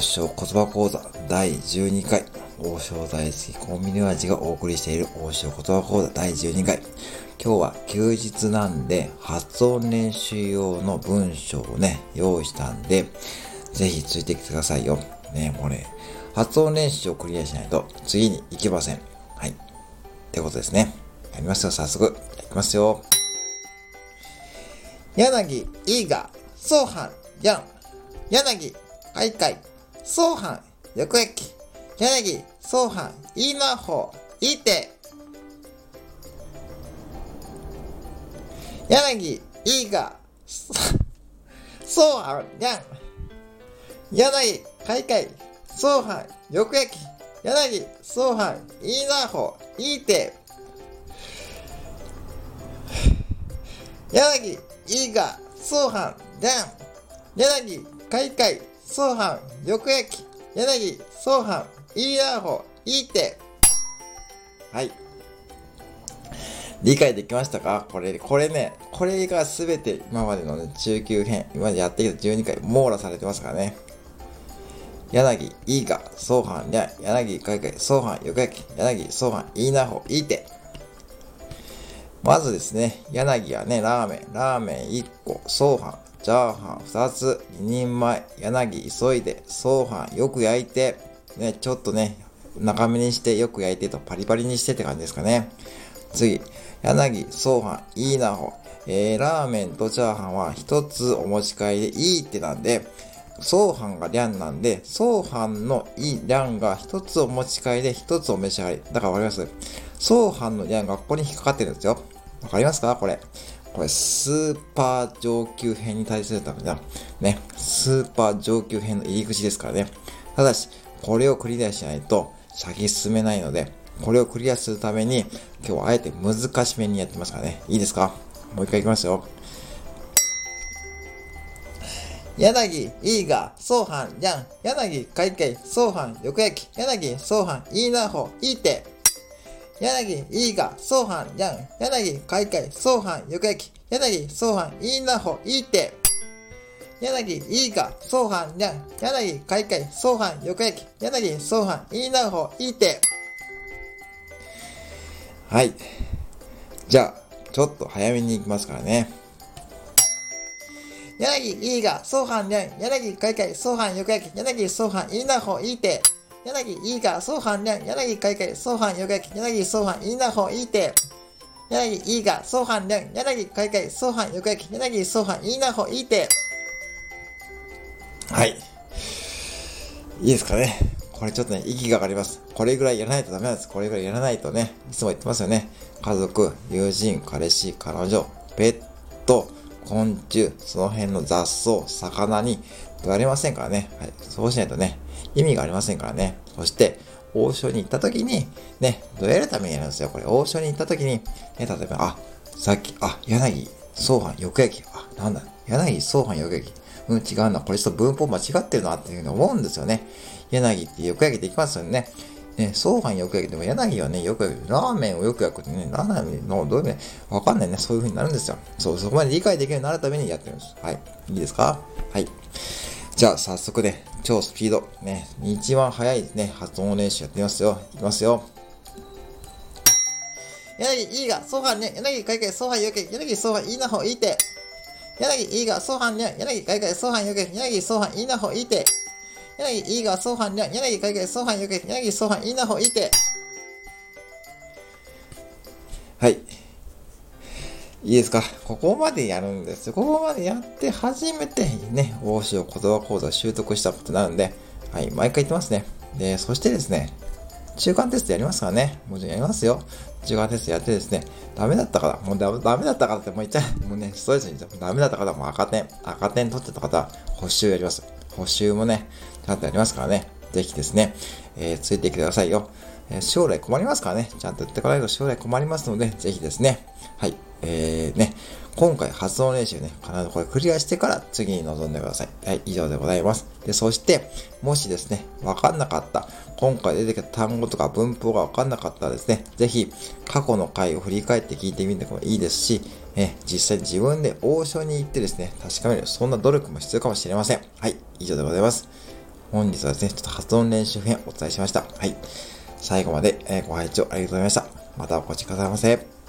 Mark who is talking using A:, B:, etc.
A: 王将言葉講座第12回、王将大好きコンビニ味がお送りしている王将言葉講座第12回。今日は休日なんで発音練習用の文章をね、用意したんで、ぜひついてきてくださいよ。ね、もうね、発音練習をクリアしないと次に行けません。はい。ってことですね。やりますよ、早速。いきますよ。柳、いいが、そうはん、やん。柳、はいかい、そうはん、よくえき。柳、そうはん、いいなほう、いいて。柳、いいが、そうはん、やん。柳、はいかい、そうはん、よくえき。柳、そうはん、いいなほう、いいて。柳、いいが、そうはん、やん。柳、かいかい、そうはん、よくやき、柳、そうはん、いいなほ、いいて。はい。理解できましたか？これ、これね、これがすべて今までのね、中級編、今までやってきた12回、網羅されてますからね。柳、いいが、そうはん、柳、かいかい、そうはん、よくやき、柳、そうはん、いいなほ、いいて。まずですね、柳はね、ラーメン、ラーメン1個、そうはん、チャーハン2つ、2人前、柳急いで、ソーハンよく焼いて、ね、ちょっとね、中身にしてよく焼いてとパリパリにしてって感じですかね。次、柳、ソーハン、いいなほ。えー、ラーメンとチャーハンは一つお持ち帰りでいいってなんで、ソーハンがリャンなんで、ソーハンのいいリャンが一つお持ち帰りで一つお召し上がり。だからわかります？ソーハンのリャンがここに引っかかってるんですよ。わかりますか？これ。これ、スーパー上級編に対するためだ。ね、スーパー上級編の入り口ですからね。ただし、これをクリアしないと先進めないので、これをクリアするために、今日はあえて難しめにやってますからね。いいですか？もう一回いきますよ。柳、いいが、そうはん、やん。柳、かいけい、そうはん、よくやき。柳、そうはん、いいなほ、いいて。柳、いいが、そうはん、やん。柳、かいかい、そうはん、よくやき。柳、そうはん、いいなほ、いいて。柳、いいが、そうはん、やん。柳、かいかい、そうはん、よくやき。柳、そうはん、いいなほ、いいて。はい。じゃあ、ちょっと早めに行きますからね。柳、いいが、そうはん、やん。柳、かいかい、そうはん、よくやき。柳、そうはん、いいなほ、いいて。柳いいが、そうはんりゃん、柳かいかい、そうはんよがき、柳そうはんいいなほいいて。柳いいが、そうはんりゃん、柳かいかい、そうはんよがき、柳そうはんいいなほいいて。はい。いいですかね。これちょっとね、息が上がります。これぐらいやらないとダメなんです。これぐらいやらないとね、いつも言ってますよね。家族、友人、彼氏、彼女、ペット、昆虫、その辺の雑草、魚に言われませんからね。はい。そうしないとね、意味がありませんからね。そして、王将に行った時に、ね、どうやるためにやるんですよ。これ、王将に行った時に、ね、例えば、あ、さっき、あ、柳、総藩、よく焼き。あ、なんだ、柳、総藩、よく焼き。うん、違うな。これちょっと文法間違ってるなっていうふうに思うんですよね。柳ってよく焼きできますよね。ね、総飯よく焼きでも柳はね、よく焼く。ラーメンをよく焼くってね、ラーメンのどういうね、わかんないね。そういう風になるんですよ。そう、そこまで理解できるようになるためにやってるんです。はい。いいですか？はい。じゃあ、早速ね、超スピード、ね、一番早いね、発音練習やってみますよ。いきますよ。柳いいが、ソファね、柳かいかい、ソファよけ、柳ソファいいなほいいて。柳いいが、ソファね、柳かいかい、ソファよけ、柳ソファいいなほいいて。柳いいが、ソファね、柳かいかい、ソファよけ、柳ソファいいなほいいて。はい。いいですか？ここまでやるんですよここまでやって初めてね、王将言葉講座習得したことなるんで、はい、毎回言ってますね。で、そしてですね、中間テストやりますからね。もちろんやりますよ。中間テストやってですね、ダメだったから、もうダメだったからってもう言っちゃう。もうね、ストレスにダメだったからもう赤点、赤点取ってた方は補習やります。補習もね、ちゃんとやりますからね。ぜひですね、えー、ついてきてくださいよ。え、将来困りますからね。ちゃんとやってこないと将来困りますので、ぜひですね、はい、えー、ね、今回発音練習ね、必ずこれクリアしてから次に臨んでください。はい、以上でございます。で、そして、もしですね、わかんなかった、今回出てきた単語とか文法がわかんなかったらですね、ぜひ、過去の回を振り返って聞いてみてもいいですし、え実際自分で王将に行ってですね、確かめる、そんな努力も必要かもしれません。はい、以上でございます。本日はですね、ちょっと発音練習編お伝えしました。はい。最後まで、えご拝聴ありがとうございました。またお越しくださいませ。